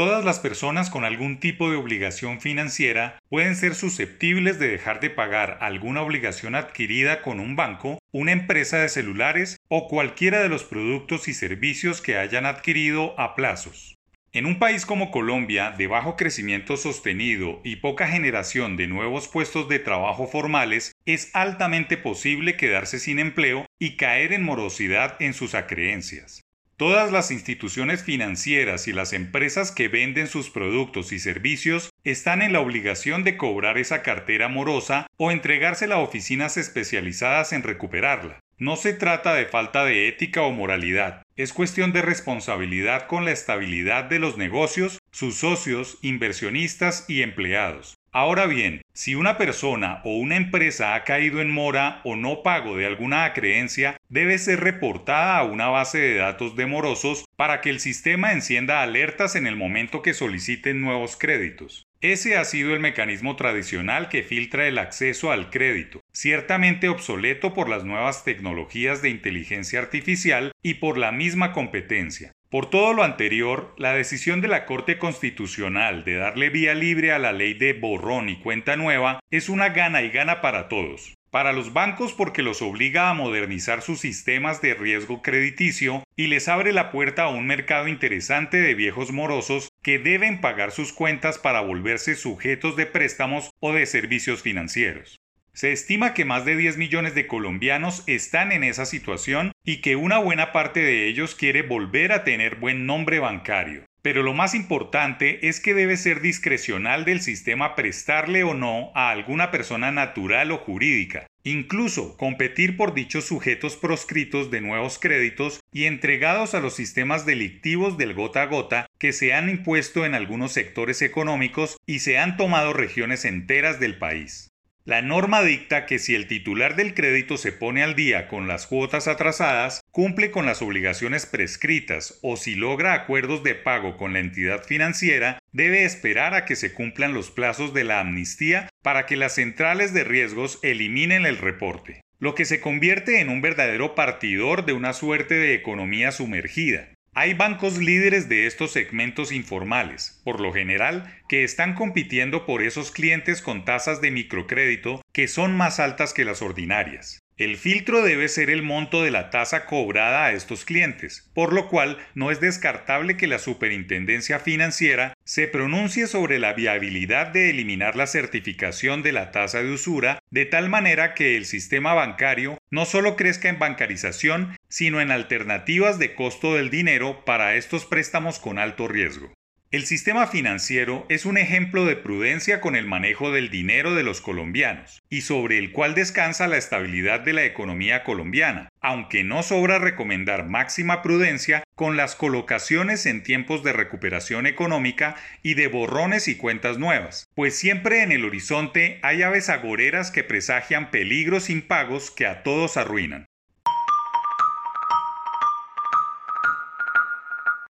Todas las personas con algún tipo de obligación financiera pueden ser susceptibles de dejar de pagar alguna obligación adquirida con un banco, una empresa de celulares o cualquiera de los productos y servicios que hayan adquirido a plazos. En un país como Colombia, de bajo crecimiento sostenido y poca generación de nuevos puestos de trabajo formales, es altamente posible quedarse sin empleo y caer en morosidad en sus acreencias. Todas las instituciones financieras y las empresas que venden sus productos y servicios están en la obligación de cobrar esa cartera morosa o entregársela a oficinas especializadas en recuperarla. No se trata de falta de ética o moralidad, es cuestión de responsabilidad con la estabilidad de los negocios, sus socios, inversionistas y empleados. Ahora bien, si una persona o una empresa ha caído en mora o no pago de alguna acreencia, debe ser reportada a una base de datos de morosos para que el sistema encienda alertas en el momento que soliciten nuevos créditos. Ese ha sido el mecanismo tradicional que filtra el acceso al crédito, ciertamente obsoleto por las nuevas tecnologías de inteligencia artificial y por la misma competencia. Por todo lo anterior, la decisión de la Corte Constitucional de darle vía libre a la ley de borrón y cuenta nueva es una gana y gana para todos. Para los bancos porque los obliga a modernizar sus sistemas de riesgo crediticio y les abre la puerta a un mercado interesante de viejos morosos que deben pagar sus cuentas para volverse sujetos de préstamos o de servicios financieros. Se estima que más de 10 millones de colombianos están en esa situación y que una buena parte de ellos quiere volver a tener buen nombre bancario. Pero lo más importante es que debe ser discrecional del sistema prestarle o no a alguna persona natural o jurídica, incluso competir por dichos sujetos proscritos de nuevos créditos y entregados a los sistemas delictivos del gota a gota que se han impuesto en algunos sectores económicos y se han tomado regiones enteras del país. La norma dicta que si el titular del crédito se pone al día con las cuotas atrasadas, cumple con las obligaciones prescritas o si logra acuerdos de pago con la entidad financiera, debe esperar a que se cumplan los plazos de la amnistía para que las centrales de riesgos eliminen el reporte, lo que se convierte en un verdadero partidor de una suerte de economía sumergida. Hay bancos líderes de estos segmentos informales, por lo general, que están compitiendo por esos clientes con tasas de microcrédito que son más altas que las ordinarias. El filtro debe ser el monto de la tasa cobrada a estos clientes, por lo cual no es descartable que la Superintendencia Financiera se pronuncie sobre la viabilidad de eliminar la certificación de la tasa de usura de tal manera que el sistema bancario no solo crezca en bancarización, sino en alternativas de costo del dinero para estos préstamos con alto riesgo. El sistema financiero es un ejemplo de prudencia con el manejo del dinero de los colombianos y sobre el cual descansa la estabilidad de la economía colombiana, aunque no sobra recomendar máxima prudencia con las colocaciones en tiempos de recuperación económica y de borrones y cuentas nuevas, pues siempre en el horizonte hay aves agoreras que presagian peligros impagos que a todos arruinan.